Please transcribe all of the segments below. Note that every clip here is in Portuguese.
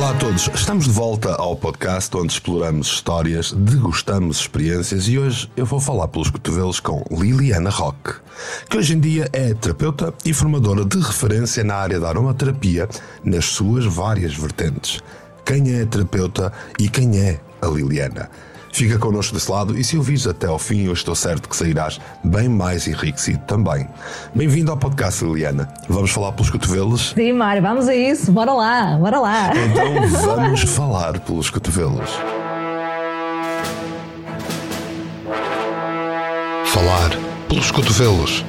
Olá a todos, estamos de volta ao podcast onde exploramos histórias, degustamos experiências e hoje eu vou falar pelos cotovelos com Liliana Roque, que hoje em dia é terapeuta e formadora de referência na área da aromaterapia nas suas várias vertentes. Quem é terapeuta e quem é a Liliana? Fica connosco desse lado e se ouvires até ao fim, eu estou certo que sairás bem mais enriquecido também. Bem-vindo ao podcast, Liliana. Vamos falar pelos cotovelos? Sim, Mário, vamos a isso. Bora lá, bora lá. Então vamos falar pelos cotovelos. Falar pelos cotovelos.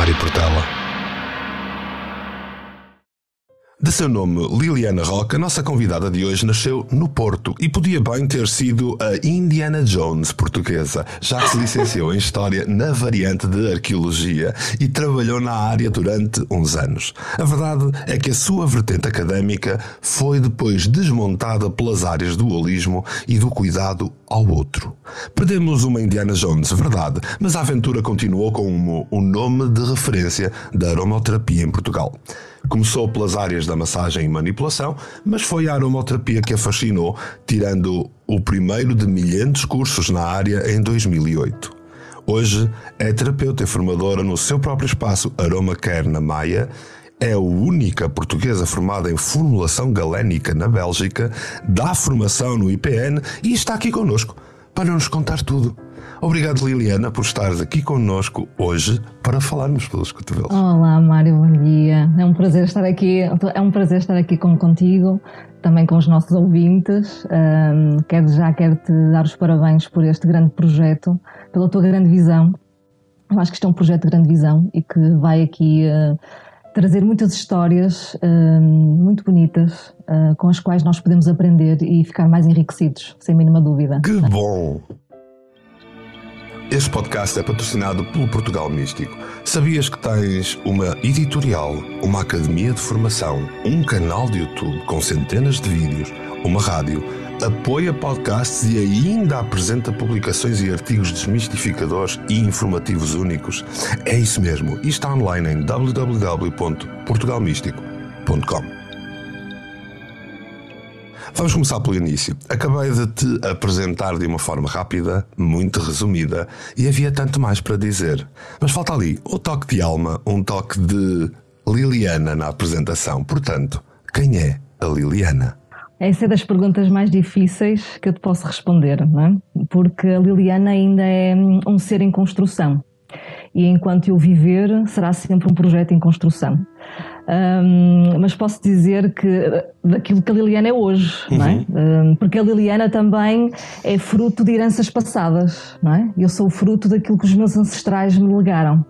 Mário Portela. De seu nome Liliana Roca, nossa convidada de hoje nasceu no Porto e podia bem ter sido a Indiana Jones portuguesa, já que se licenciou em História na variante de Arqueologia e trabalhou na área durante uns anos. A verdade é que a sua vertente académica foi depois desmontada pelas áreas do holismo e do cuidado ao outro. Perdemos uma Indiana Jones, verdade, mas a aventura continuou como o nome de referência da aromaterapia em Portugal. Começou pelas áreas da massagem e manipulação, mas foi a aromaterapia que a fascinou, tirando o primeiro de milhares cursos na área em 2008. Hoje é terapeuta e formadora no seu próprio espaço Aroma Care na Maia. É a única portuguesa formada em formulação galénica na Bélgica, dá formação no IPN e está aqui connosco para nos contar tudo. Obrigado, Liliana, por estares aqui connosco hoje para falarmos pelos cotovelos. Olá, Mário, bom dia. É um prazer estar aqui. É um prazer estar aqui com, contigo, também com os nossos ouvintes. Um, quero já quero te dar os parabéns por este grande projeto, pela tua grande visão. Eu acho que isto é um projeto de grande visão e que vai aqui uh, trazer muitas histórias uh, muito bonitas uh, com as quais nós podemos aprender e ficar mais enriquecidos, sem mínima dúvida. Que bom! Este podcast é patrocinado pelo Portugal Místico. Sabias que tens uma editorial, uma academia de formação, um canal de YouTube com centenas de vídeos, uma rádio, apoia podcasts e ainda apresenta publicações e artigos desmistificadores e informativos únicos? É isso mesmo. E está online em www.portugalmístico.com. Vamos começar pelo início. Acabei de te apresentar de uma forma rápida, muito resumida, e havia tanto mais para dizer. Mas falta ali o toque de alma, um toque de Liliana na apresentação. Portanto, quem é a Liliana? Essa é das perguntas mais difíceis que eu te posso responder, não é? Porque a Liliana ainda é um ser em construção. E enquanto eu viver, será sempre um projeto em construção. Um, mas posso dizer que daquilo que a Liliana é hoje, uhum. não é? Um, porque a Liliana também é fruto de heranças passadas, não é? Eu sou fruto daquilo que os meus ancestrais me legaram.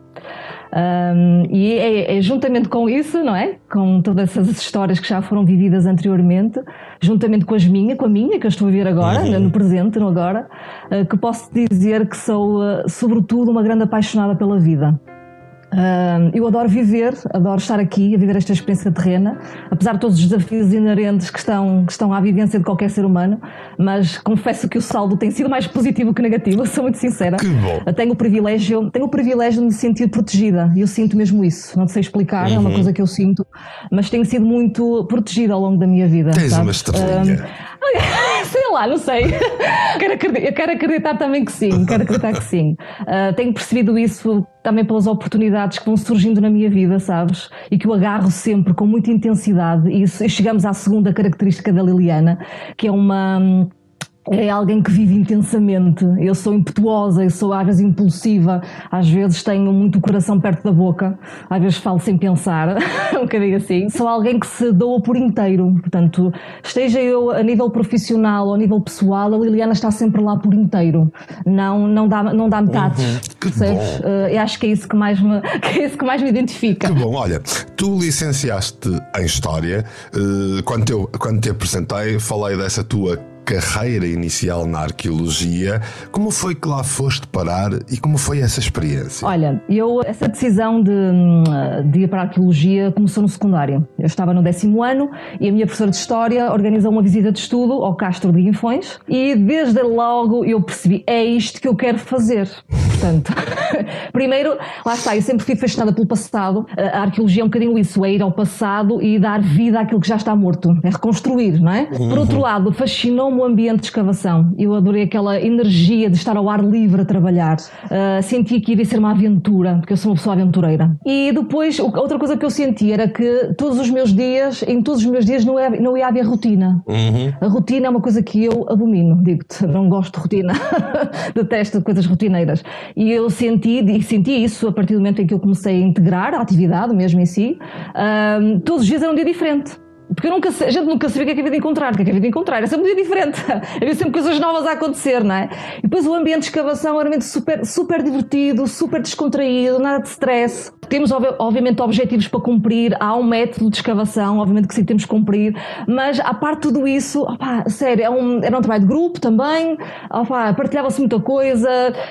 Um, e é, é, juntamente com isso, não é? Com todas essas histórias que já foram vividas anteriormente, juntamente com as minhas, com a minha, que eu estou a ver agora, uhum. no presente, no agora, uh, que posso dizer que sou, uh, sobretudo, uma grande apaixonada pela vida. Uh, eu adoro viver, adoro estar aqui a viver esta experiência terrena, apesar de todos os desafios inerentes que estão, que estão à vivência de qualquer ser humano, mas confesso que o saldo tem sido mais positivo que negativo, sou muito sincera. Que bom. Tenho o privilégio, tenho o privilégio de me sentir protegida, e eu sinto mesmo isso. Não sei explicar, uhum. é uma uhum. coisa que eu sinto, mas tenho sido muito protegida ao longo da minha vida. Tens sabe? uma estrelinha. Uh, sei lá, não sei. quero acreditar, quero acreditar também que sim, quero acreditar que sim. Uh, tenho percebido isso também pelas oportunidades que vão surgindo na minha vida, sabes? E que eu agarro sempre com muita intensidade. E chegamos à segunda característica da Liliana, que é uma é alguém que vive intensamente. Eu sou impetuosa, eu sou às vezes impulsiva, às vezes tenho muito o coração perto da boca, às vezes falo sem pensar, um bocadinho assim. Sou alguém que se doa por inteiro, portanto, esteja eu a nível profissional ou a nível pessoal, a Liliana está sempre lá por inteiro, não, não, dá, não dá metades. Uhum. Que Uh, eu acho que é isso que mais me, que é isso que mais me identifica. Que bom, olha, tu licenciaste em História, uh, quando, eu, quando te apresentei, falei dessa tua carreira inicial na arqueologia. Como foi que lá foste parar e como foi essa experiência? Olha, eu, essa decisão de, de ir para a arqueologia começou no secundário. Eu estava no décimo ano e a minha professora de História organizou uma visita de estudo ao Castro de Guinfões e desde logo eu percebi, é isto que eu quero fazer. Portanto, primeiro, lá está, eu sempre fui fascinada pelo passado. A arqueologia é um bocadinho isso, é ir ao passado e dar vida àquilo que já está morto, é reconstruir, não é? Uhum. Por outro lado, fascinou-me o ambiente de escavação. Eu adorei aquela energia de estar ao ar livre a trabalhar. Uh, senti que iria ser uma aventura, porque eu sou uma pessoa aventureira. E depois, outra coisa que eu senti era que todos os meus dias, em todos os meus dias, não ia, não ia haver rotina. Uhum. A rotina é uma coisa que eu abomino, digo-te, não gosto de rotina. Detesto coisas rotineiras. E eu senti, e senti isso a partir do momento em que eu comecei a integrar a atividade mesmo em si. Uh, todos os dias era um dia diferente. Porque nunca, a gente nunca sabia o que é que havia de encontrar, o que é que havia de encontrar. Era sempre um dia diferente. havia sempre coisas novas a acontecer, não é? E depois o ambiente de escavação era um ambiente super, super divertido, super descontraído, nada de stress. Temos, obviamente, objetivos para cumprir, há um método de escavação, obviamente que sim, temos que cumprir, mas a parte de tudo isso, opa, sério, é um, era um trabalho de grupo também, partilhava-se muita coisa,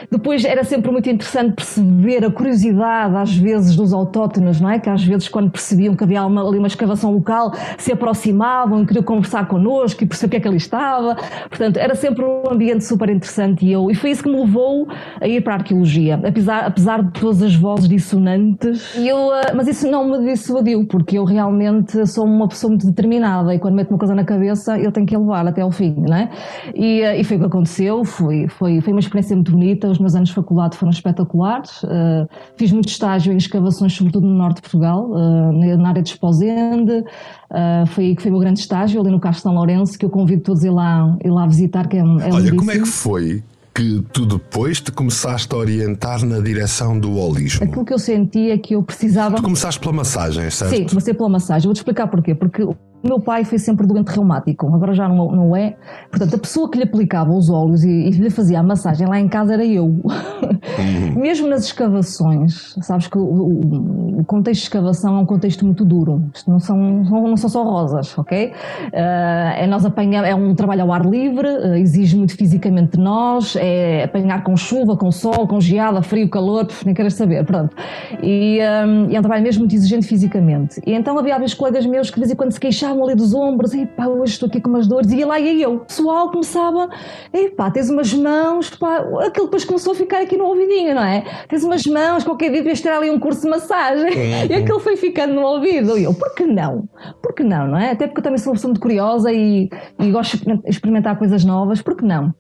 depois era sempre muito interessante perceber a curiosidade, às vezes, dos autóctonos, não é? Que às vezes, quando percebiam que havia uma, ali uma escavação local, se aproximavam, queriam conversar connosco e perceber o que é que ali estava. Portanto, era sempre um ambiente super interessante e, eu, e foi isso que me levou a ir para a arqueologia, apesar, apesar de todas as vozes dissonantes. Eu, eh, mas isso não me dissuadiu, porque eu realmente sou uma pessoa muito determinada e quando meto uma coisa na cabeça eu tenho que a levar até ao fim, não é? E, eh, e foi o que aconteceu, foi, foi, foi uma experiência muito bonita, os meus anos de faculdade foram espetaculares, uh, fiz muito estágio em escavações, sobretudo no norte de Portugal, uh, na área de Esposende, Uh, foi que foi o meu grande estágio, ali no Castro São Lourenço, que eu convido todos a ir lá, ir lá visitar, que é, é Olha, como é que foi que tu depois te começaste a orientar na direção do holismo? Aquilo que eu senti é que eu precisava. Tu começaste pela massagem, certo? Sim, comecei pela massagem. Vou-te explicar porquê. Porque meu pai foi sempre doente reumático, agora já não, não é. Portanto, a pessoa que lhe aplicava os óleos e, e lhe fazia a massagem lá em casa era eu. Uhum. Mesmo nas escavações, sabes que o, o, contexto de escavação é um contexto muito duro. Isto não são, não são só rosas, ok? Uh, é, nós apanhar, é um trabalho ao ar livre, uh, exige muito fisicamente de nós, é apanhar com chuva, com sol, com geada, frio, calor, nem queres saber, pronto. E, um, e é um trabalho mesmo muito exigente fisicamente. E então havia vários colegas meus que de vez em quando se queixavam puxavam ali dos ombros, e pá, hoje estou aqui com umas dores, e lá ia eu. O pessoal começava, e pá, tens umas mãos, pá, aquilo depois começou a ficar aqui no ouvidinho, não é? Tens umas mãos, qualquer dia devias ter ali um curso de massagem. E aquilo foi ficando no ouvido. E eu, por que não? Por que não, não é? Até porque eu também sou uma pessoa muito curiosa e, e gosto de experimentar coisas novas, por que não?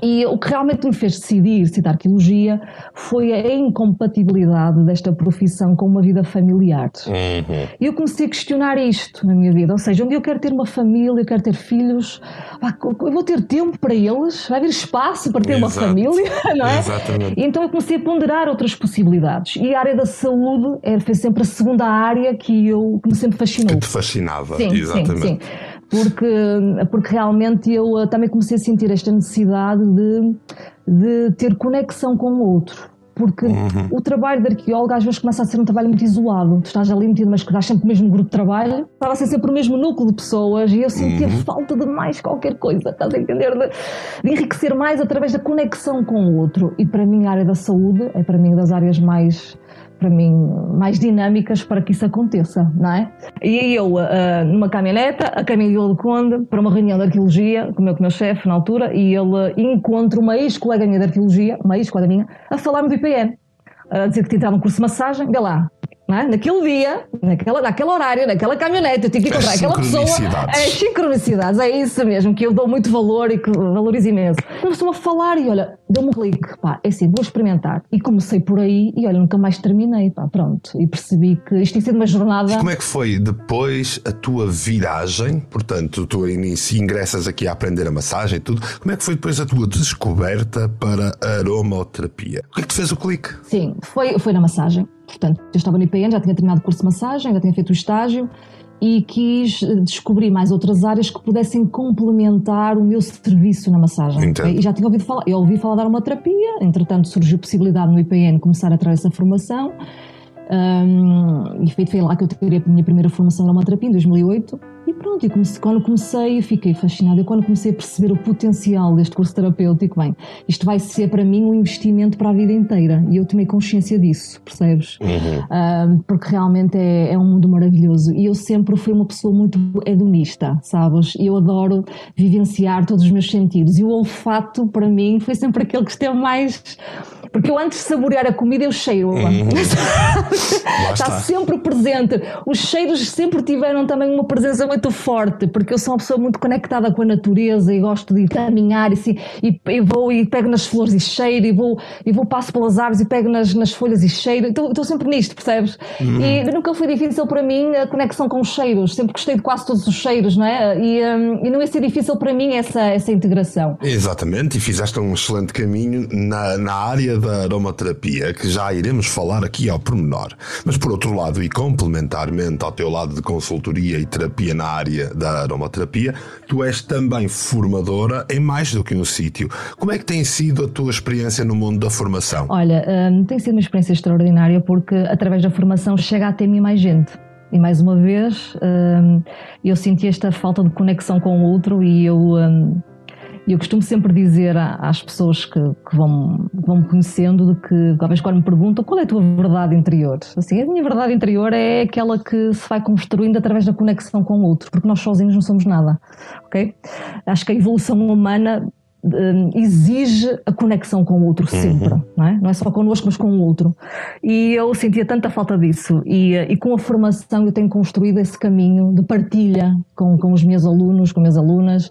E o que realmente me fez decidir citar arqueologia foi a incompatibilidade desta profissão com uma vida familiar. Uhum. E eu comecei a questionar isto na minha vida. Ou seja, um dia eu quero ter uma família, eu quero ter filhos, eu vou ter tempo para eles, vai haver espaço para ter Exato. uma família, não é? Exatamente. E então eu comecei a ponderar outras possibilidades. E a área da saúde foi sempre a segunda área que, eu, que me sempre fascinou. Que te fascinava, sim, exatamente. Sim, sim porque, porque realmente eu eh, também comecei a sentir esta necessidade de, de ter conexão com o outro. Porque uhum. o trabalho de arqueólogo às vezes começa a ser um trabalho muito isolado. Tu estás ali metido, mas estás sempre no mesmo grupo de trabalho. Estava a ser sempre o mesmo núcleo de pessoas e eu sentia uhum. falta de mais qualquer coisa. Estás a entender? De, de, enriquecer mais através da conexão com o outro. E para mim a área da saúde é para mim das áreas mais para mim, mais dinâmicas para que isso aconteça, não é? E aí eu, uh, numa caminhoneta, a caminho de Conde, para uma reunião de arqueologia, com o meu, meu chefe na altura, e ele encontra uma ex-colega minha de arqueologia, uma ex-colega minha, a falar-me do IPN, a dizer que tinha entrado num curso de massagem, vê lá, é? Naquele dia, naquela, naquele horário, naquela caminhonete, eu tinha que encontrar aquela pessoa. É sincronicidades, é isso mesmo, que eu dou muito valor e que valorizo imenso. Começou a falar e olha, deu-me um clique, pá, é assim, vou experimentar. E comecei por aí e olha, nunca mais terminei, pá, pronto. E percebi que isto tinha sido uma jornada. E como é que foi depois a tua viragem? Portanto, tu início ingressas aqui a aprender a massagem e tudo. Como é que foi depois a tua descoberta para a aromaterapia? O que é que te fez o clique? Sim, foi, foi na massagem. Portanto, eu estava no IPN, já tinha terminado o curso de massagem, já tinha feito o estágio e quis descobrir mais outras áreas que pudessem complementar o meu serviço na massagem. Entendo. E já tinha ouvido falar, eu ouvi falar de terapia, entretanto surgiu a possibilidade no IPN começar a trazer essa formação. Um, e foi, foi lá que eu tirei a minha primeira formação na terapia, em 2008. E pronto, e comecei, quando comecei, fiquei fascinada. E quando comecei a perceber o potencial deste curso terapêutico, bem, isto vai ser para mim um investimento para a vida inteira. E eu tomei consciência disso, percebes? Uhum. Uh, porque realmente é, é, um mundo maravilhoso. E eu sempre fui uma pessoa muito hedonista, sabes? Eu adoro vivenciar todos os meus sentidos. E o olfato, para mim, foi sempre aquele que esteve mais porque eu antes de saborear a comida, eu cheiro. Uhum. está, está sempre presente. Os cheiros sempre tiveram também uma presença muito forte, porque eu sou uma pessoa muito conectada com a natureza e gosto de caminhar e, assim, e, e vou e pego nas flores e cheiro, e vou, e vou passo pelas árvores e pego nas, nas folhas e cheiro. Então, estou sempre nisto, percebes? Uhum. E nunca foi difícil para mim a conexão com os cheiros. Sempre gostei de quase todos os cheiros, não é? E, um, e não ia ser difícil para mim essa, essa integração. Exatamente, e fizeste um excelente caminho na, na área da aromaterapia, que já iremos falar aqui ao pormenor. Mas por outro lado, e complementarmente ao teu lado de consultoria e terapia na área da aromaterapia, tu és também formadora em mais do que um sítio. Como é que tem sido a tua experiência no mundo da formação? Olha, hum, tem sido uma experiência extraordinária porque através da formação chega até mim mais gente. E mais uma vez, hum, eu senti esta falta de conexão com o outro e eu hum, eu costumo sempre dizer às pessoas que, que vão, vão me conhecendo de que, talvez quando me perguntam qual é a tua verdade interior, assim, a minha verdade interior é aquela que se vai construindo através da conexão com o outro, porque nós sozinhos não somos nada, ok? Acho que a evolução humana hum, exige a conexão com o outro sempre, uhum. não, é? não é só connosco, mas com o outro. E eu sentia tanta falta disso. E, e com a formação eu tenho construído esse caminho de partilha com, com os meus alunos, com as minhas alunas,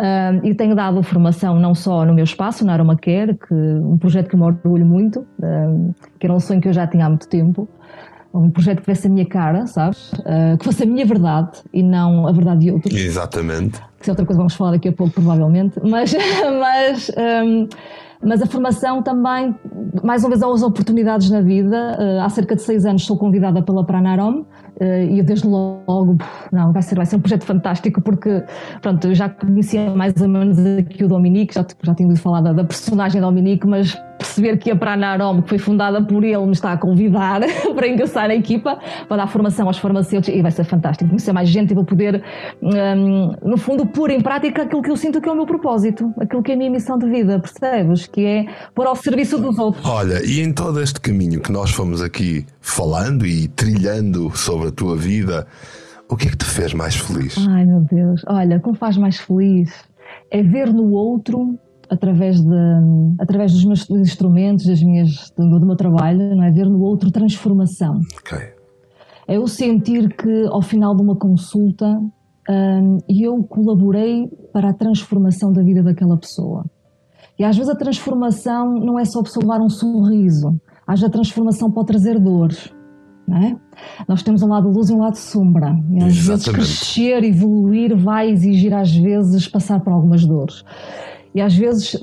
Uh, e tenho dado formação não só no meu espaço, na Aromacare, que um projeto que me orgulho muito, uh, que era um sonho que eu já tinha há muito tempo. Um projeto que tivesse a minha cara, sabes? Uh, que fosse a minha verdade e não a verdade de outros. Exatamente. Que é outra coisa vamos falar daqui a pouco, provavelmente. Mas, mas, um, mas a formação também, mais uma vez, as oportunidades na vida. Uh, há cerca de seis anos sou convidada pela Pranarom e eu desde logo, não, vai ser, vai ser um projeto fantástico porque, pronto, eu já conhecia mais ou menos aqui o Dominique, já, já tinha ouvido falar da, da personagem Dominique, mas perceber que a Pranarom, que foi fundada por ele, me está a convidar para ingressar na equipa, para dar formação aos farmacêuticos, e vai ser fantástico, conhecer mais gente e vou poder, um, no fundo, pôr em prática aquilo que eu sinto que é o meu propósito, aquilo que é a minha missão de vida, percebes? Que é pôr ao serviço dos outros. Olha, e em todo este caminho que nós fomos aqui falando e trilhando sobre a tua vida, o que é que te fez mais feliz? Ai meu Deus, olha, como faz mais feliz é ver no outro através, de, através dos meus instrumentos, das minhas, do, do meu trabalho, não é? ver no outro transformação. Okay. É eu sentir que ao final de uma consulta um, eu colaborei para a transformação da vida daquela pessoa. E às vezes a transformação não é só observar um sorriso, às vezes a transformação pode trazer dores. É? Nós temos um lado luz e um lado sombra. E às Exatamente. vezes crescer, evoluir, vai exigir às vezes passar por algumas dores. E às vezes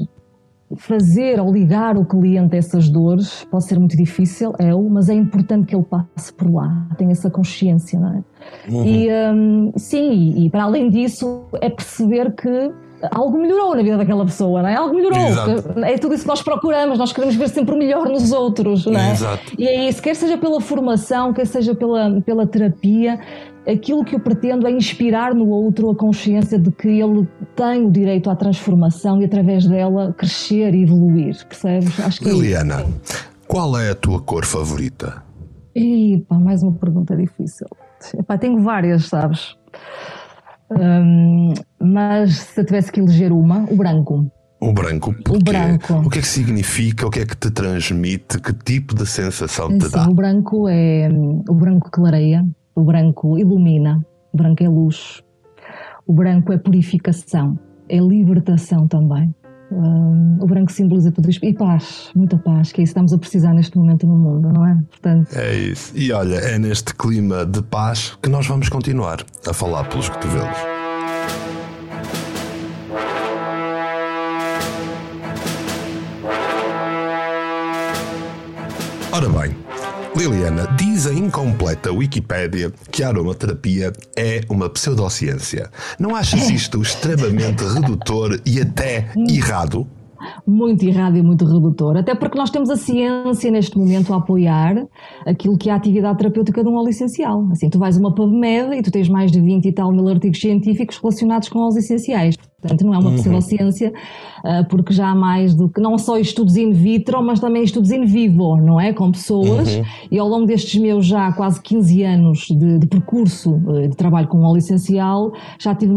fazer ou ligar o cliente a essas dores pode ser muito difícil, é o, mas é importante que ele passe por lá, tenha essa consciência, não é? Uhum. E um, sim, e para além disso é perceber que algo melhorou na vida daquela pessoa, não é? Algo melhorou. É tudo isso que nós procuramos, nós queremos ver sempre o melhor nos outros, não é? Exato. E é isso, quer seja pela formação, quer seja pela, pela terapia, aquilo que eu pretendo é inspirar no outro a consciência de que ele tem o direito à transformação e através dela crescer e evoluir, percebes? Acho que é Liliana, é qual é a tua cor favorita? Epa, mais uma pergunta difícil. Epá, tenho várias, sabes? Um, mas se eu tivesse que eleger uma, o branco. O branco, o branco. O que é que significa? O que é que te transmite? Que tipo de sensação te Sim, dá? O branco é o branco clareia, o branco ilumina, o branco é luz, o branco é purificação, é libertação também. Um, o branco simboliza isto. E paz, muita paz, que é isso que estamos a precisar neste momento no mundo, não é? Portanto... É isso. E olha, é neste clima de paz que nós vamos continuar a falar pelos cotovelos. Ora bem, Liliana, diz a incompleta Wikipédia que a aromaterapia é uma pseudociência. Não achas isto extremamente redutor e até errado? muito errado e muito redutor. Até porque nós temos a ciência neste momento a apoiar aquilo que é a atividade terapêutica de um óleo essencial. Assim, tu vais a uma PubMed e tu tens mais de 20 e tal mil artigos científicos relacionados com óleos essenciais. Portanto, não é uma uhum. pseudociência, ah, porque já há mais do que, não só estudos in vitro, mas também estudos in vivo, não é? Com pessoas. Uhum. E ao longo destes meus já quase 15 anos de, de percurso ah, de trabalho com óleo essencial, já tive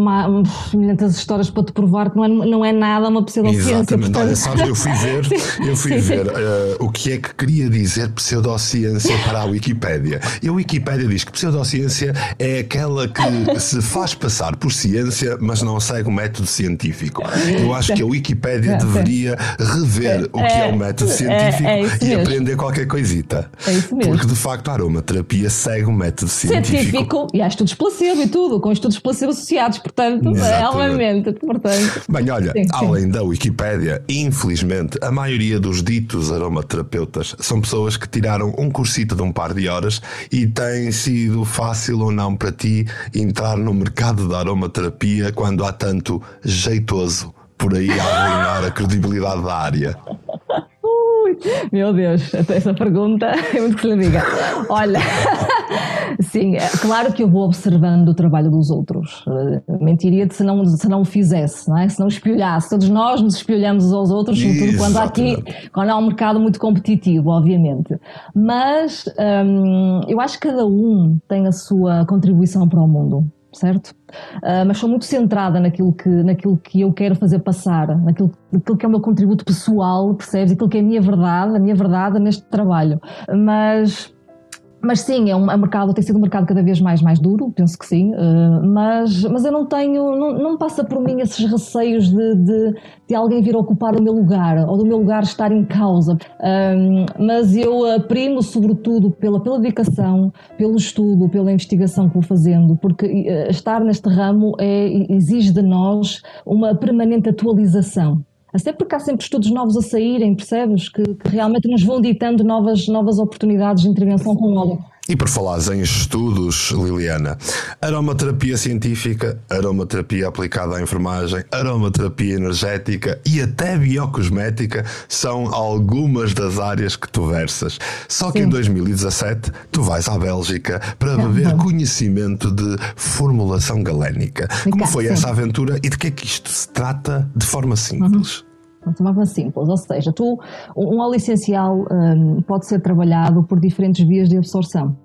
muitas histórias para te provar que não é, não é nada uma pseudociência. Exatamente. Portanto... Olha, sabes, eu fui ver, eu fui ver uh, o que é que queria dizer pseudociência para a Wikipédia. E a Wikipédia diz que pseudociência é aquela que se faz passar por ciência, mas não segue o método científico. Eu acho que a Wikipédia deveria rever o que é o método científico é, é e aprender qualquer coisita. É isso mesmo. Porque de facto a aromaterapia segue o método científico. Científico e há estudos placebo e tudo, com estudos placebo associados, portanto, realmente. Portanto, Bem, olha, sim, além sim. da Wikipédia, infelizmente, a maioria dos ditos aromaterapeutas são pessoas que tiraram um cursito de um par de horas e tem sido fácil ou não para ti entrar no mercado da aromaterapia quando há tanto jeitoso por aí a arruinar a credibilidade da área? Meu Deus, essa pergunta é muito que lhe diga. Olha, sim, é claro que eu vou observando o trabalho dos outros. Mentiria-te se não, se não o fizesse, não é? se não espelhasse. Todos nós nos espelhamos uns aos outros, sobretudo quando há aqui, quando há um mercado muito competitivo, obviamente. Mas hum, eu acho que cada um tem a sua contribuição para o mundo certo? Uh, mas sou muito centrada naquilo que, naquilo que eu quero fazer passar, naquilo, naquilo que é o meu contributo pessoal, percebes? Aquilo que é a minha verdade, a minha verdade neste trabalho. Mas mas sim, é um, é um mercado, tem sido um mercado cada vez mais, mais duro, penso que sim, uh, mas, mas eu não tenho, não, não passa por mim esses receios de, de, de, alguém vir ocupar o meu lugar, ou do meu lugar estar em causa. Mas eu uh, primo sobretudo pela, pela dedicação, pelo estudo, pela investigação que vou fazendo, porque uh, estar neste ramo é, exige de nós uma permanente atualização. Até porque há sempre estudos novos a saírem, percebes? Que, que, realmente nos vão ditando novas, novas oportunidades de intervenção com óleo. E por falares em estudos, Liliana, aromaterapia científica, aromaterapia aplicada à enfermagem, aromaterapia energética e até biocosmética são algumas das áreas que tu versas. Só que Sim. em 2017 tu vais à Bélgica para beber conhecimento de formulação galénica. Como foi essa aventura e de que é que isto se trata de forma simples? Uhum. De forma simples, ou seja, tu, um óleo essencial um, pode ser trabalhado por diferentes vias de absorção.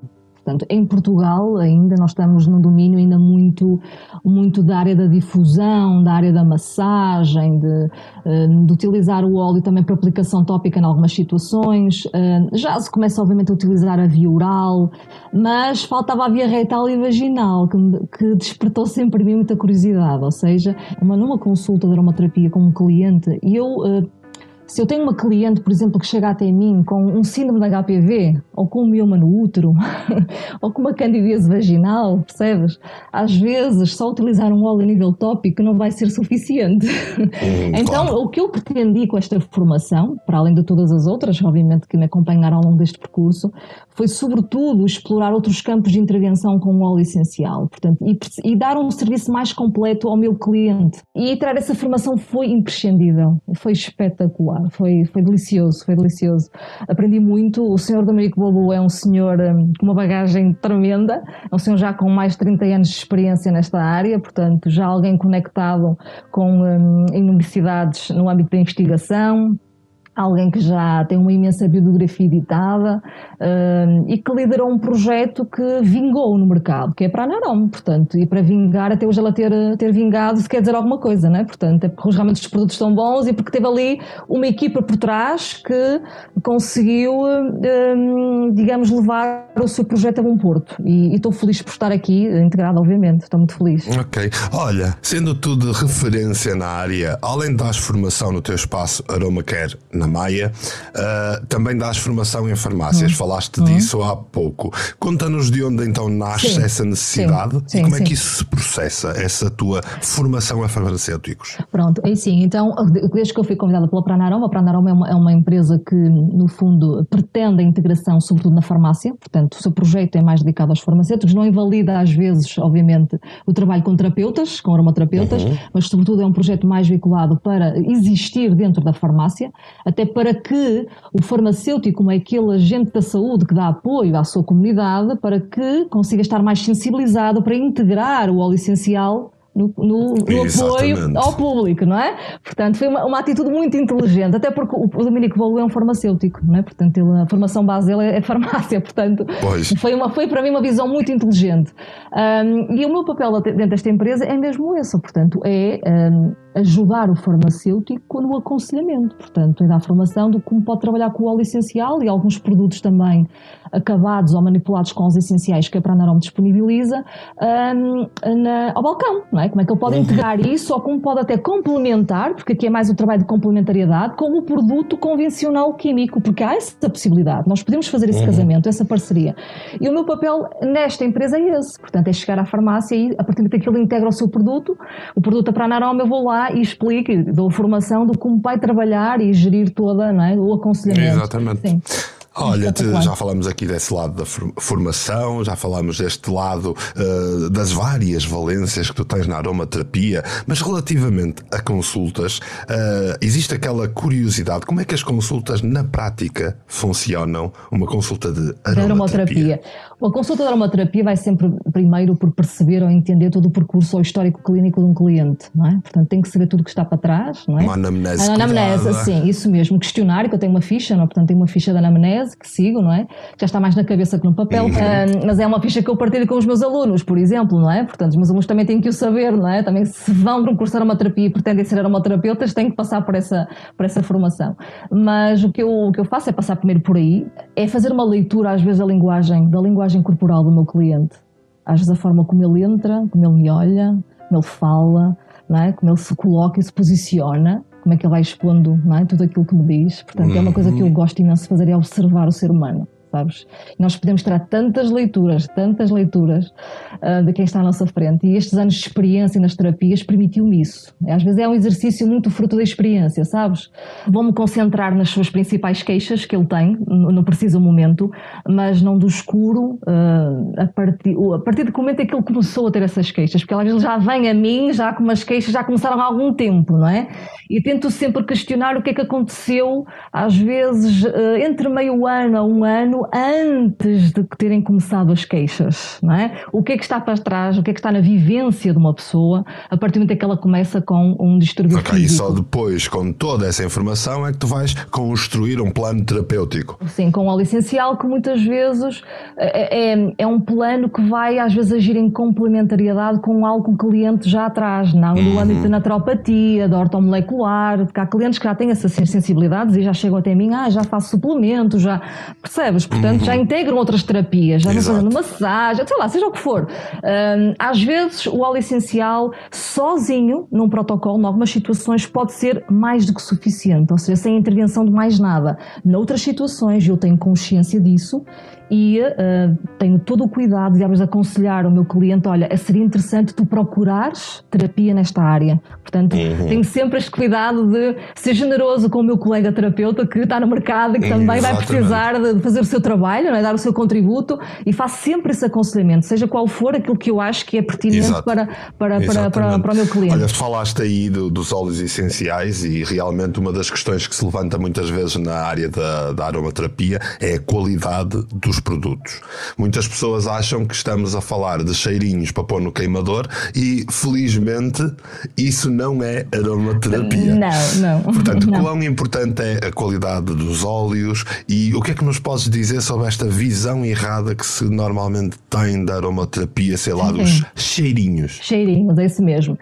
Portanto, em Portugal ainda nós estamos num domínio ainda muito, muito da área da difusão, da área da massagem, de, eh, de utilizar o óleo também para aplicação tópica em algumas situações. Eh, já se começa obviamente a utilizar a via oral, mas faltava a via retal e vaginal, que, que despertou sempre em mim muita curiosidade. Ou seja, uma, numa consulta de aromaterapia com um cliente, eu eh, se eu tenho uma cliente, por exemplo, que chega até mim com um síndrome de HPV, ou com um mioma no útero, ou com uma candidíase vaginal, percebes? Às vezes, só utilizar um óleo a nível tópico não vai ser suficiente. Hum, então, claro. o que eu pretendi com esta formação, para além de todas as outras, obviamente, que me acompanharam ao longo deste percurso, foi sobretudo explorar outros campos de intervenção com o óleo essencial, portanto, e, e dar um serviço mais completo ao meu cliente. E tirar essa formação foi imprescindível, foi espetacular, foi, foi delicioso, foi delicioso. Aprendi muito, o senhor Domenico Bolu é um senhor um, com uma bagagem tremenda, é um senhor já com mais de 30 anos de experiência nesta área, portanto, já alguém conectado com um, universidades no âmbito da investigação, alguém que já tem uma imensa bibliografia editada uh, e que liderou um projeto que vingou no mercado, que é para a Narom, portanto, e para vingar, até hoje ela ter, ter vingado, se quer dizer alguma coisa, né? Portanto, é porque realmente os produtos estão bons e porque teve ali uma equipa por trás que conseguiu, uh, digamos, levar o seu projeto a bom porto. E, estou feliz por estar aqui, integrado, obviamente, estou muito feliz. Ok. Olha, sendo tu de referência na área, além da formação no teu espaço Aroma Care, na Maia, uh, também dás formação em farmácias, hum. falaste hum. disso há pouco. Conta-nos de onde então nasce sim. essa necessidade sim. Sim, e como é que isso se processa, essa tua formação a farmacêuticos? Pronto, aí sim, então, desde que eu fui convidada pela Pranaroma, a Pranaroma é uma, é uma empresa que, no fundo, pretende a integração, sobretudo na farmácia, portanto, o seu projeto é mais dedicado aos farmacêuticos, não invalida às vezes, obviamente, o trabalho com terapeutas, com aromaterapeutas, uhum. mas sobretudo é um projeto mais vinculado para existir dentro da farmácia, até para que o farmacêutico, como é aquele agente da saúde que dá apoio à sua comunidade, para que consiga estar mais sensibilizado para integrar o óleo essencial no, no, no apoio ao público, não é? Portanto, foi uma, uma, atitude muito inteligente, até porque o, Dominico Bolo é um farmacêutico, não é? Portanto, ele, a formação base dele é, é farmácia, portanto, pois. foi, uma, foi para mim uma visão muito inteligente. Um, e o meu papel dentro desta empresa é mesmo esse, portanto, é um, ajudar o farmacêutico no aconselhamento, portanto, é dar formação de como pode trabalhar com o óleo essencial e alguns produtos também acabados ou manipulados com os essenciais que a Pranarom disponibiliza um, na, ao balcão, não é? Como é que ele pode uhum. integrar isso ou como pode até complementar, porque aqui é mais um trabalho de complementariedade, com o produto convencional químico, porque há essa possibilidade, nós podemos fazer esse uhum. casamento, essa parceria. E o meu papel nesta empresa é esse, portanto, é chegar à farmácia e a partir daquilo ele integra o seu produto, o produto da Pranarom eu vou lá e explico, dou formação de como vai trabalhar e gerir toda não é? o aconselhamento. Exatamente. Sim. Olha, já falamos aqui desse lado da formação, já falamos deste lado uh, das várias valências que tu tens na aromaterapia, mas relativamente a consultas, uh, existe aquela curiosidade: como é que as consultas na prática funcionam? Uma consulta de aromaterapia. De aromaterapia. A consulta de aromaterapia vai sempre primeiro por perceber ou entender todo o percurso ou histórico clínico de um cliente, não é? Portanto, tem que saber tudo o que está para trás, não é? Uma anamnese. A anamnese, sim, isso mesmo. Questionário, que eu tenho uma ficha, não? É? portanto, tenho uma ficha da anamnese que sigo, não é? Já está mais na cabeça que no papel, uh, mas é uma ficha que eu partilho com os meus alunos, por exemplo, não é? Portanto, os meus alunos também têm que o saber, não é? Também se vão para um curso de aromaterapia e pretendem ser aromaterapeutas, têm que passar por essa, por essa formação. Mas o que, eu, o que eu faço é passar primeiro por aí, é fazer uma leitura, às vezes, da linguagem, da linguagem corporal do meu cliente. Às vezes a forma como ele entra, como ele me olha, como ele fala, não é? como ele se coloca e se posiciona, como é que ele vai expondo é? tudo aquilo que me diz. Portanto, é uma coisa que eu uhum. gosto imenso de fazer, é observar o ser humano sabes? Nós podemos tirar tantas leituras, tantas leituras uh, de quem está à nossa frente. E estes anos de experiência nas terapias permitiu-me isso. Às vezes é um exercício muito fruto da experiência, sabes? Vou-me concentrar nas suas principais queixas que ele tem, no, preciso momento, mas não do escuro uh, a, partir, a partir do momento em que ele começou a ter essas queixas, porque às vezes já vem a mim, já com umas queixas já começaram há algum tempo, não é? E tento sempre questionar o que é que aconteceu, às vezes, uh, entre meio ano a um ano, antes de terem começado as queixas, não é? O que é que está para trás, o que é que está na vivência de uma pessoa, a partir do momento em que ela começa com um distúrbio okay, físico. E só depois, com toda essa informação, é que tu vais construir um plano terapêutico. Sim, com óleo essencial que muitas vezes é, é, é um plano que vai às vezes agir em complementariedade com algo que o cliente já traz, não? no uhum. âmbito da naturopatia, da ortomolecular, porque há clientes que já têm essas sensibilidades e já chegam até mim, ah, já faço suplemento, já percebes? Portanto, uhum. já integram outras terapias, já vão fazendo massagem, sei lá, seja o que for. Um, às vezes, o óleo essencial, sozinho, num protocolo, em algumas situações, pode ser mais do que suficiente, ou seja, sem intervenção de mais nada. Noutras situações, eu tenho consciência disso e uh, tenho todo o cuidado de às vezes aconselhar o meu cliente, olha, seria interessante tu procurares terapia nesta área. Portanto, uhum. tenho sempre este cuidado de ser generoso com o meu colega terapeuta que está no mercado e que também vai precisar de fazer o seu trabalho, é? dar o seu contributo e faço sempre esse aconselhamento, seja qual for aquilo que eu acho que é pertinente para, para, para, para, para, o meu cliente. Olha, falaste aí do, dos óleos essenciais e realmente uma das questões que se levanta muitas vezes na área da, da aromaterapia é a qualidade dos dos produtos. Muitas pessoas acham que estamos a falar de cheirinhos para pôr no queimador e, felizmente, isso não é aromaterapia. Não, não. Portanto, não. quão importante é a qualidade dos óleos e o que é que nos podes dizer sobre esta visão errada que se normalmente tem da aromaterapia, sei lá, dos cheirinhos? Cheirinhos, é isso mesmo.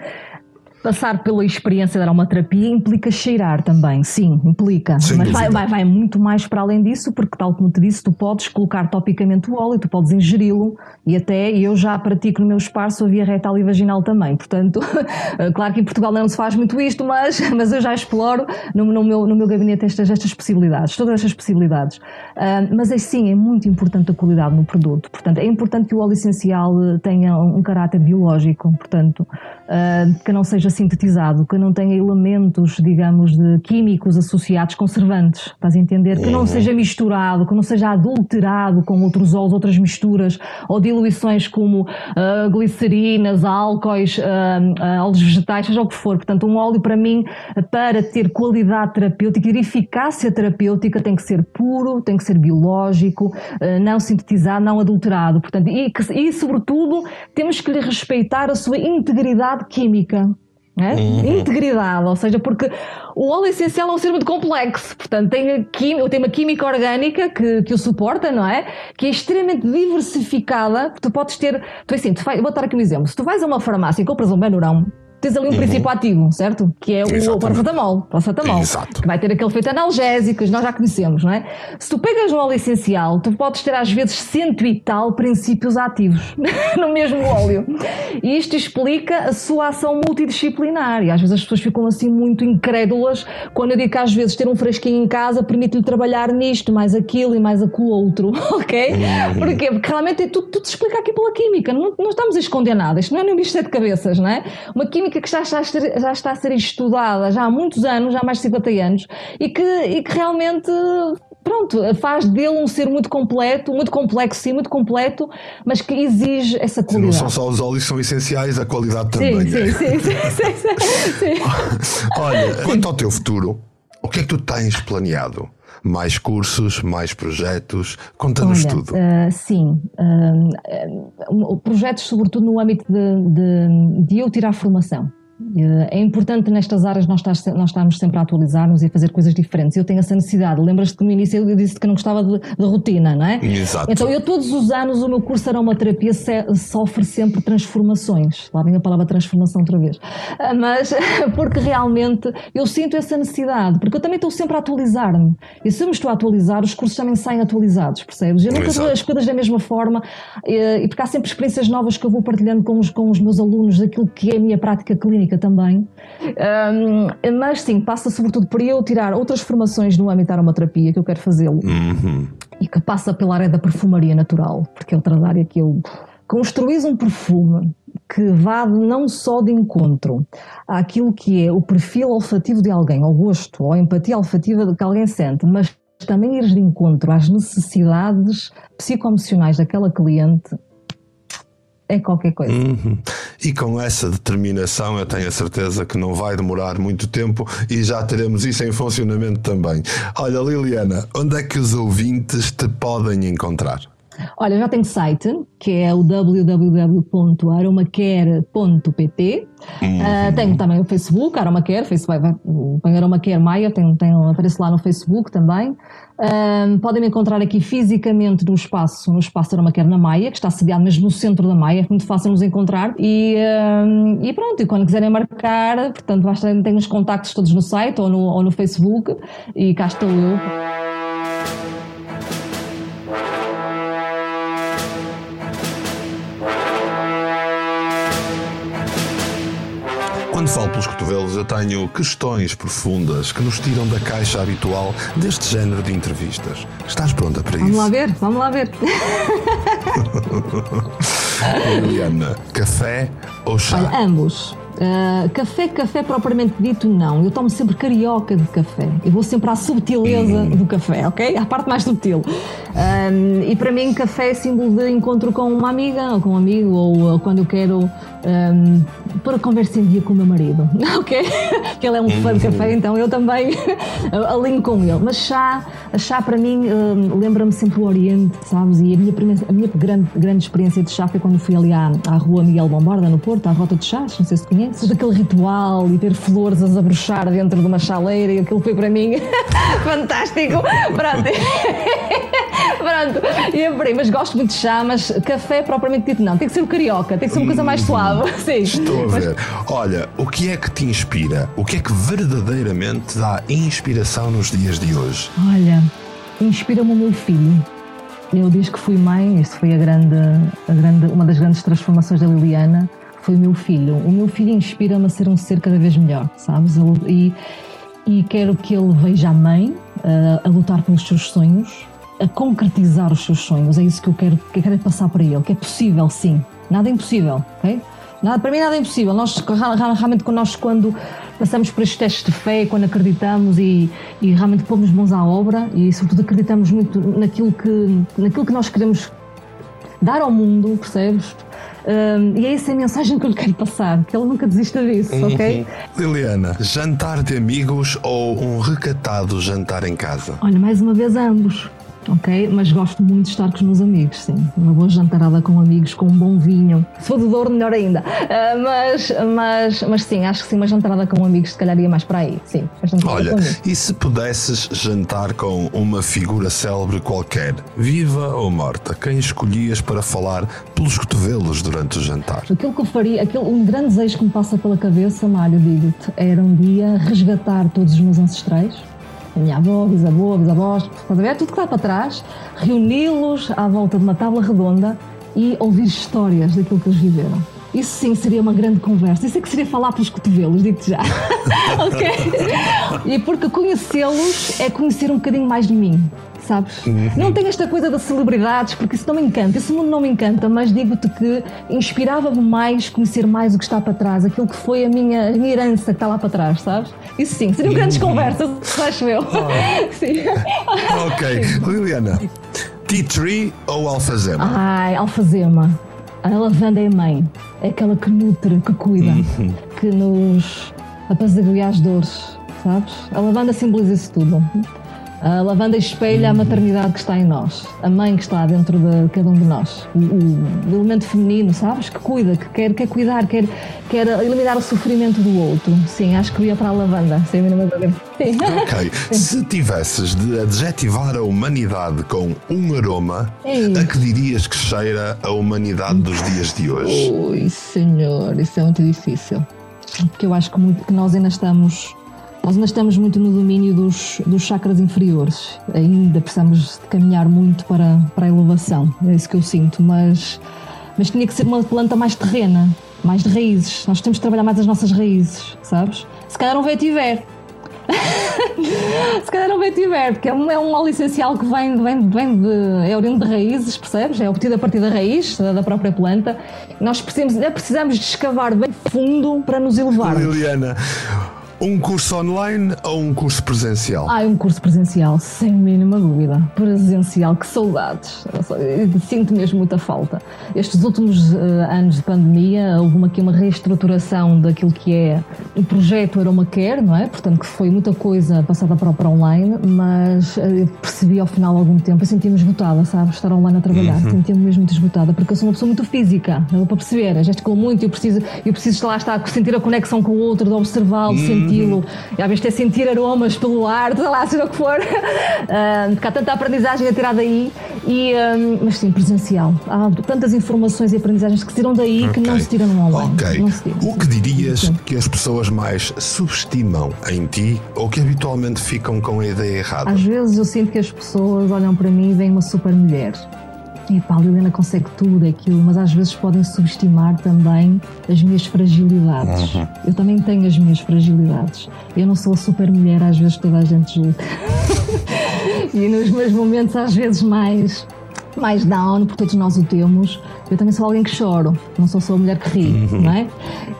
Passar pela experiência da aromaterapia implica cheirar também, sim, implica. Sem Mas vai, vai, vai muito mais para além disso, porque, tal como te disse, tu podes colocar topicamente o óleo, tu podes ingeri-lo e até eu já pratico no meu espaço a via retal e vaginal também. Portanto, claro que em Portugal não se faz muito isto, mas, mas eu já exploro no, no meu, no meu gabinete estas, estas possibilidades, todas estas possibilidades. Ah, mas é sim, é muito importante a qualidade no produto. Portanto, é importante que o óleo essencial eh, tenha um caráter biológico, portanto, ah, que não seja sintetizado, que não tenha elementos, digamos, de químicos associados conservantes, estás a entender? Que não seja misturado, que não seja adulterado com outros óleos, outras misturas, ou diluições como ah, glicerinas, álcoois, ah, óleos vegetais, seja o que for. Portanto, um óleo para mim, para ter qualidade terapêutica e eficácia terapêutica, tem que ser puro, tem que ser biológico, ah, não sintetizado, não adulterado. Portanto, e, que- e, sobretudo, temos que lhe respeitar a sua integridade química. É? Integridade, ou seja, porque o óleo essencial é um ser muito complexo, portanto tem, quim- tem uma química orgânica que, que o suporta, não é? Que é extremamente diversificada. Tu podes ter, tu assim, tu vai, vou dar aqui um exemplo. Se tu vais a uma farmácia e compras um Benurão, tens ali um princípio ativo, certo? Que é o Exatamente. paracetamol, paracetamol, Exato. que vai ter aquele efeito analgésico, que nós já conhecemos, não é? Se tu pegas um óleo essencial, tu podes ter às vezes cento e tal princípios ativos no mesmo óleo. E isto explica a sua ação multidisciplinar. E às vezes as pessoas ficam assim muito incrédulas quando eu digo que às vezes ter um fresquinho em casa permite-lhe trabalhar nisto, mais aquilo e mais aquilo outro, ok? Porquê? Porque realmente é tudo, tudo se explica aqui pela química. Não, não estamos a esconder nada. Isto não é nem um bicho de cabeças, não é? Uma química que já está, a ser, já está a ser estudada já há muitos anos, já há mais de 50 anos, e que, e que realmente pronto, faz dele um ser muito completo, muito complexo, sim, muito completo, mas que exige essa Não qualidade. são só os óleos que são essenciais, a qualidade também sim, sim, sim, sim. Olha, quanto ao teu futuro, o que é que tu tens planeado? Mais cursos, mais projetos? Conta-nos tudo. ah, sim, ah, ah, projetos sobretudo no âmbito de, de, de eu tirar formação. Ah, É importante nestas áreas nós, estamos sempre a atualizar-nos e a fazer coisas diferentes. Eu tenho essa necessidade. Lembras-te que no início eu disse que não gostava de, de rotina, não é? Exato. Então, eu todos os anos, o meu curso de aromaterapia sofre sempre transformações. Lá vem a palavra transformação outra vez. Ah, Mas, porque realmente eu sinto essa necessidade, porque eu também estou sempre a atualizar-me. E se eu me estou a atualizar, os cursos também saem atualizados, percebes? Eu nunca Exato. as coisas da mesma forma, eh, e porque há sempre experiências novas que eu vou partilhando com os, com os meus alunos, daquilo que é a minha prática clínica também. Ahm, mas sim, passa sobretudo por eu tirar outras formações no âmbito da aromaterapia, que eu quero fazê-lo Uhum. e que passa pela área da perfumaria natural, porque é outra área que eu construís um perfume que vá não só de encontro àquilo que é o perfil olfativo de alguém, ao gosto, ou a empatia olfativa que alguém sente, mas também ires de encontro às necessidades psicoemocionais daquela cliente, é qualquer coisa. Uhum. E com essa determinação, eu tenho a certeza que não vai demorar muito tempo e já teremos isso em funcionamento também. Olha, Liliana, onde é que os ouvintes te podem encontrar? Olha, já tenho site, que é o www.aromacare.pt. Ah, tenho também o Facebook, Aromacare, Facebook, Aromacare Maia, tenho, tenho, aparece lá no Facebook também. Ah, podem me encontrar aqui fisicamente no espaço, no espaço Aromacare na Maia, que está sediado mesmo no centro da Maia, é muito fácil nos encontrar. E, ah, e pronto, e quando quiserem marcar, portanto, basta, tenho os contactos todos no site ou no, ou no Facebook, e cá estou eu. Quando falo pelos cotovelos, eu tenho questões profundas que nos tiram da caixa habitual deste género de entrevistas. Estás pronta para Vamos lá isso? ver, vamos lá ver. Liliana, café ou chá? Olha, ambos. Ah, café, café propriamente dito, não. Eu tomo sempre carioca de café. Eu vou sempre à subtileza do café, ok? À parte mais subtil. Ahm, e para mim, café é símbolo de encontro com uma amiga ou com um amigo, ou, ou quando eu quero ahm, pôr a conversa em dia com o meu marido, ok? Porque ele é um fã de café, então eu também alinho com ele. Mas chá, chá para mim ahm, lembra-me sempre o Oriente, sabes? E a minha, a minha grande, grande experiência de chá foi quando fui ali à, à rua Miguel Bombarda, no Porto, à Rota de Chás, não sei se conheces. Todo aquele ritual e ter flores a desabrochar dentro de uma chaleira e aquilo foi para mim fantástico. Pronto. Pronto, e aí, mas gosto muito de chá, mas café propriamente dito não. Tem que ser o carioca, tem que ser uma coisa mais Hum, suave. Sim. Estou a Mas- ver. Olha, o que é que te inspira? O que é que verdadeiramente dá inspiração nos dias de hoje? Olha, inspira-me o meu filho. Eu desde que fui mãe, isto foi a grande, a grande, uma das grandes transformações da Liliana, foi o meu filho. O meu filho inspira-me a ser um ser cada vez melhor, sabes? E, e quero que ele veja a mãe eh, a lutar pelos seus sonhos, a concretizar os seus sonhos. É isso que eu quero, que eu quero passar para ele, que é possível, sim. Nada é impossível, ok? Nada, para mim nada é impossível. Nós, realmente, quando nós quando passamos por estes testes de fé, quando acreditamos e, e realmente pomos mãos à obra e sobretudo acreditamos muito naquilo que, naquilo que nós queremos dar ao mundo, percebes? Hum, e é essa a mensagem que eu lhe quero passar, que ele nunca desista disso, ok? Liliana, jantar de amigos ou um recatado jantar em casa? Olha, mais uma vez ambos, ok? Mas gosto muito de estar com os meus amigos, sim. Uma boa jantarada com amigos, com um bom vinho. Se for de Douro, melhor ainda. Ah, mas, mas, mas sim, acho que sim, uma jantarada com amigos se calhar ia mais para aí, sim. Olha, e se pudesses jantar com uma figura célebre qualquer, viva ou morta, quem escolhias para falar pelos cotovelos durante o jantar? Aquilo que eu faria, aquele, um grande desejo que me passa pela cabeça, Mário, digo-te, era um dia resgatar todos os meus ancestrais, a minha avó, bisavó, bisavós, ver? Tudo que está para trás, reuni-los à volta de uma tábua redonda e ouvir histórias daquilo que eles viveram. Isso sim seria uma grande conversa. Isso é que seria falar pelos cotovelos, digo-te já. ok? E porque conhecê-los é conhecer um bocadinho mais de mim, sabes? Não tenho esta coisa das celebridades, porque isso não me encanta. Esse mundo não me encanta, mas digo-te que inspirava-me mais conhecer mais o que está para trás, aquilo que foi a minha, a minha herança que está lá para trás, sabes? Isso sim, seriam grandes conversas, acho eu. Sim. Ok, Liliana, tea tree ou alfazema? Ai, alfazema. A lavanda é a mãe. É aquela que nutre, que cuida, que nos apazigua as dores, sabes? A lavanda simboliza isso tudo. A lavanda espelha a maternidade que está em nós, a mãe que está dentro de cada um de nós, o, o- elemento feminino, sabes? Que cuida, que quer, quer cuidar, quer, quer eliminar o sofrimento do outro. Sim, acho que ia para a lavanda, sem a mínima dúvida. Sim. Ok, se tivesses de adjetivar a humanidade com um aroma, Ei. a que dirias que cheira a humanidade dos dias de hoje? Ui, senhor, isso é muito difícil. Porque eu acho que, muito- que nós ainda estamos. Nós ainda estamos muito no domínio dos, dos chakras inferiores. Ainda precisamos de caminhar muito para, para a elevação. É isso que eu sinto. Mas, mas tinha que ser uma planta mais terrena, mais de raízes. Nós temos de trabalhar mais as nossas raízes, sabes? Se calhar um vetiver. Se calhar não vetiver, porque é um, é um óleo essencial que vem, vem, vem de. é oriundo de raízes, percebes? É obtido a partir da raiz, da, da própria planta. Nós precisamos, precisamos de escavar bem fundo para nos elevar. Liliana, um curso online ou um curso presencial? Ah, é um curso presencial, sem mínima dúvida. Presencial, que saudades. Sinto mesmo muita falta. Estes últimos eh, anos de pandemia, houve uma, aqui uma reestruturação daquilo que é o projeto Aroma Care, não é? Portanto, que foi muita coisa passada para, para online, mas eu percebi ao final algum tempo, eu sentia-me esgotada, sabes? Estar online a trabalhar, sentia-me mesmo muito esgotada, porque eu sou uma pessoa muito física, não dá para perceber, gesticulo muito, eu preciso, eu preciso lá estar, sentir a conexão com o outro, de observá-lo, senti-lo, e às vezes até sentir aromas pelo ar, sei lá, seja o que for. Porque há tanta aprendizagem a tirar daí, e, ah, mas sim, presencial. Há tantas informações e aprendizagens que se tiram daí que não se tiram no online. Ok. O que dirias Sim. que as pessoas mais subestimam em ti ou que habitualmente ficam com a ideia errada? Às vezes eu sinto que as pessoas olham para mim e veem uma super mulher. E pá, a Liliana consegue tudo aquilo, mas às vezes podem subestimar também as minhas fragilidades. Eu também tenho as minhas fragilidades. Eu não sou a super mulher, às vezes toda a gente julga. e nos meus momentos, às vezes mais, mais down, porque todos nós o temos, eu também sou alguém que choro, não sou só a mulher que ri, não é?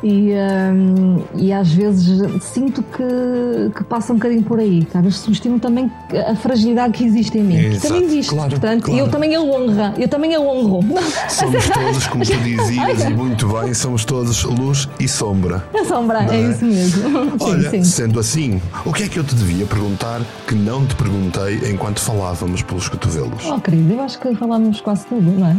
E, hum, e às vezes sinto que, que passa um bocadinho por aí, às vezes subestimo também a fragilidade que existe em mim. que Exato, também existe, claro, portanto, claro. e eu também a honra, eu também a honro. Somos todos, como tu dizias, e muito bem, somos todos luz e sombra. A sombra, Não é é? isso mesmo. Olha, sim, sim. sendo assim, o que é que eu te devia perguntar que não te perguntei enquanto falávamos pelos cotovelos? Oh, querido, eu acho que falámos quase tudo, não é?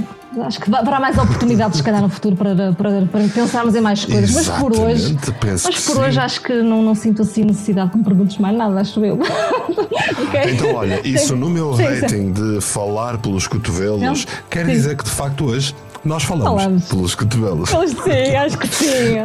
acho que haverá mais oportunidades, se calhar, no futuro para, para, para pensarmos em mais coisas. Mas por hoje, mas por hoje acho que não, não sinto assim necessidade que me perguntes mais nada, acho eu. okay? Então, olha, isso sim. no meu sim, rating sim. de falar pelos cotovelos, não? quer dizer que de facto hoje nós falamos, falamos. pelos cotovelos. Sim, acho que sim.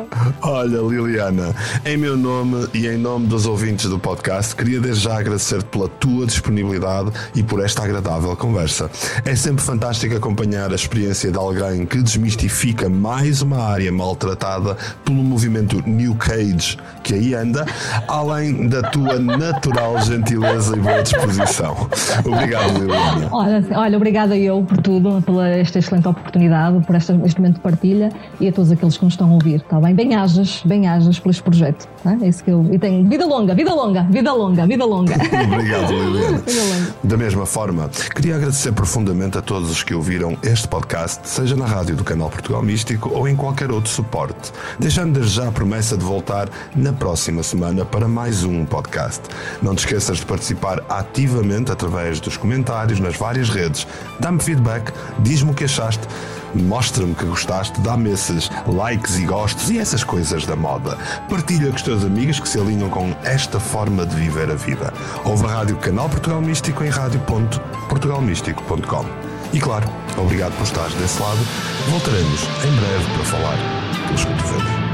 Olha, Liliana, em meu nome e em nome dos ouvintes do podcast, queria desde já agradecer-te pela tua disponibilidade e por esta agradável conversa. É sempre fantástico acompanhar a experiência de alguém que desmistifica mais uma área maltratada pelo movimento New Cage que aí anda, além da tua natural gentileza e boa disposição. Obrigado, Liliana. Olha, olha obrigada eu por tudo, pela esta excelente oportunidade obrigado por este, este momento de partilha e a todos aqueles que nos estão a ouvir, está bem? Bem-ajas, bem-ajas por este projeto, tá? é isso que eu... E tenho vida longa, vida longa, vida longa, vida longa. Obrigado, Liliana. Da mesma forma, queria agradecer profundamente a todos os que ouviram este podcast, seja na rádio do Canal Portugal Místico ou em qualquer outro suporte, deixando desde já a promessa de voltar na próxima semana para mais um podcast. Não te esqueças de participar ativamente através dos comentários nas várias redes. Dá-me feedback, diz-me o que achaste Mostra-me que gostaste, dá-me esses likes e gostos e essas coisas da moda. Partilha com os teus amigos que se alinham com esta forma de viver a vida. Ouve a Rádio Canal Portugal Místico em rádio.portugalmístico.com. E claro, obrigado por estares desse lado. Voltaremos em breve para falar pelos cotovelos.